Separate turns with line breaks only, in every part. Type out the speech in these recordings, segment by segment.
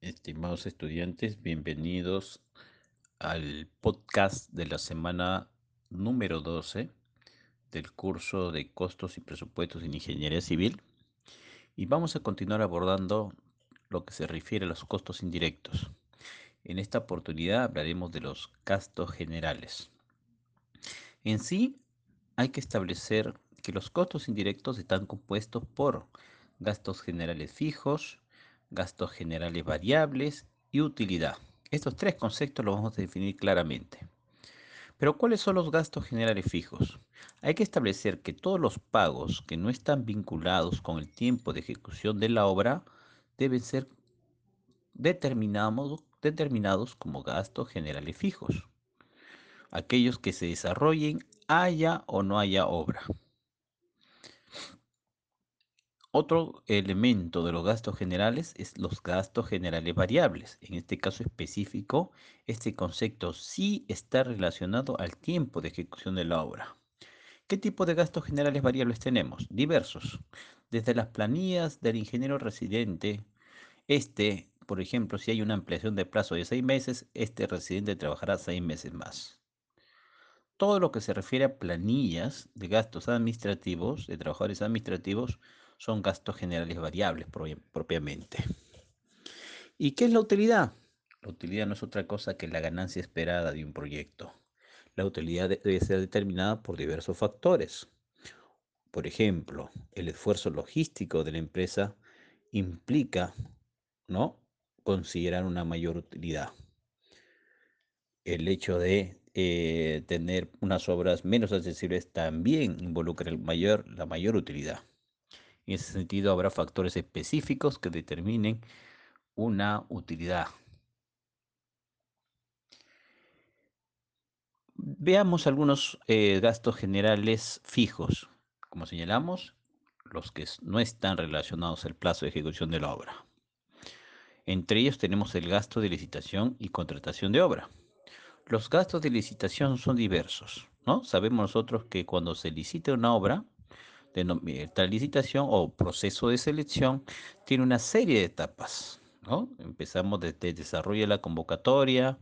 estimados estudiantes, bienvenidos al podcast de la semana número 12 del curso de costos y presupuestos en ingeniería civil. Y vamos a continuar abordando lo que se refiere a los costos indirectos. En esta oportunidad hablaremos de los gastos generales. En sí, hay que establecer que los costos indirectos están compuestos por gastos generales fijos, gastos generales variables y utilidad. Estos tres conceptos los vamos a definir claramente. Pero ¿cuáles son los gastos generales fijos? Hay que establecer que todos los pagos que no están vinculados con el tiempo de ejecución de la obra deben ser determinados, como gastos generales fijos. Aquellos que se desarrollen haya o no haya obra. Otro elemento de los gastos generales es los gastos generales variables. En este caso específico, este concepto sí está relacionado al tiempo de ejecución de la obra. ¿Qué tipo de gastos generales variables tenemos? Diversos. Desde las planillas del ingeniero residente, este, por ejemplo, si hay una ampliación de plazo de seis meses, este residente trabajará seis meses más. Todo lo que se refiere a planillas de gastos administrativos, de trabajadores administrativos, son gastos generales variables propiamente. ¿Y qué es la utilidad? La utilidad no es otra cosa que la ganancia esperada de un proyecto. La utilidad debe ser determinada por diversos factores. Por ejemplo, el esfuerzo logístico de la empresa implica ¿no? considerar una mayor utilidad. El hecho de eh, tener unas obras menos accesibles también involucra el mayor, la mayor utilidad. En ese sentido, habrá factores específicos que determinen una utilidad. Veamos algunos eh, gastos generales fijos. Como señalamos, los que no están relacionados al plazo de ejecución de la obra. Entre ellos tenemos el gasto de licitación y contratación de obra. Los gastos de licitación son diversos, ¿no? Sabemos nosotros que cuando se licita una obra, esta licitación o proceso de selección tiene una serie de etapas. ¿no? Empezamos desde el desarrollo de la convocatoria,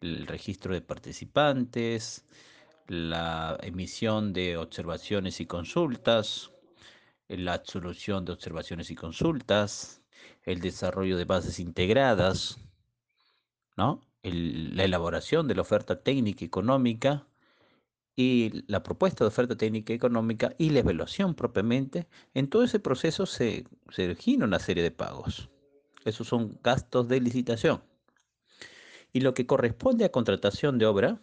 el registro de participantes, la emisión de observaciones y consultas, la absolución de observaciones y consultas, el desarrollo de bases integradas, ¿no? la elaboración de la oferta técnica y económica, y la propuesta de oferta técnica económica y la evaluación propiamente, en todo ese proceso se, se una serie de pagos. Esos son gastos de licitación. Y lo que corresponde a contratación de obra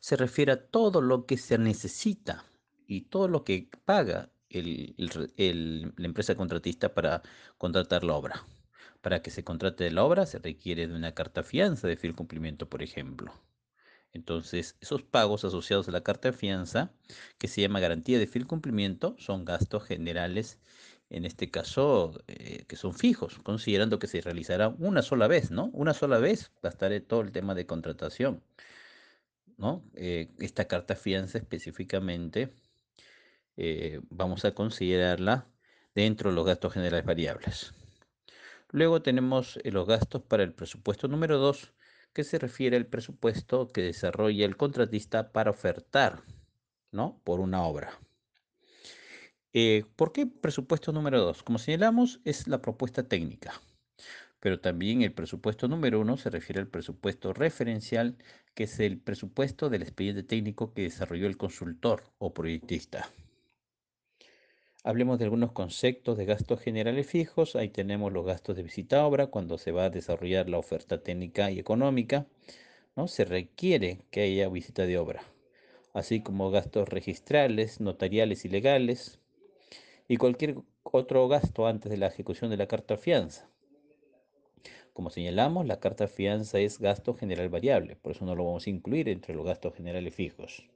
se refiere a todo lo que se necesita y todo lo que paga la empresa contratista para contratar la obra. Para que se contrate la obra se requiere de una carta fianza de fiel cumplimiento, por ejemplo. Entonces, esos pagos asociados a la carta de fianza, que se llama garantía de fiel cumplimiento, son gastos generales, en este caso, eh, que son fijos, considerando que se realizará una sola vez, ¿no? Una sola vez bastaré todo el tema de contratación, ¿no? Eh, esta carta fianza específicamente eh, vamos a considerarla dentro de los gastos generales variables. Luego tenemos los gastos para el presupuesto número 2, que se refiere al presupuesto que desarrolla el contratista para ofertar ¿no? por una obra. Eh, ¿Por qué presupuesto número 2? Como señalamos, es la propuesta técnica, pero también el presupuesto número 1 se refiere al presupuesto referencial, que es el presupuesto del expediente técnico que desarrolló el consultor o proyectista. Hablemos de algunos conceptos de gastos generales fijos. Ahí tenemos los gastos de visita a obra cuando se va a desarrollar la oferta técnica y económica. ¿no? Se requiere que haya visita de obra, así como gastos registrales, notariales y legales y cualquier otro gasto antes de la ejecución de la carta fianza. Como señalamos, la carta fianza es gasto general variable, por eso no lo vamos a incluir entre los gastos generales fijos.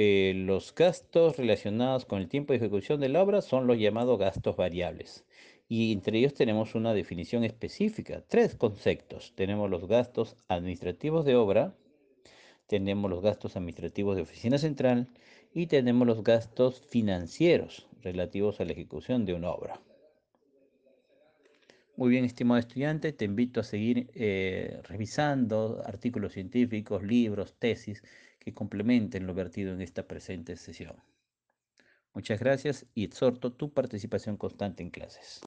Eh, los gastos relacionados con el tiempo de ejecución de la obra son los llamados gastos variables. Y entre ellos tenemos una definición específica, tres conceptos. Tenemos los gastos administrativos de obra, tenemos los gastos administrativos de oficina central y tenemos los gastos financieros relativos a la ejecución de una obra. Muy bien, estimado estudiante, te invito a seguir eh, revisando artículos científicos, libros, tesis que complementen lo vertido en esta presente sesión. Muchas gracias y exhorto tu participación constante en clases.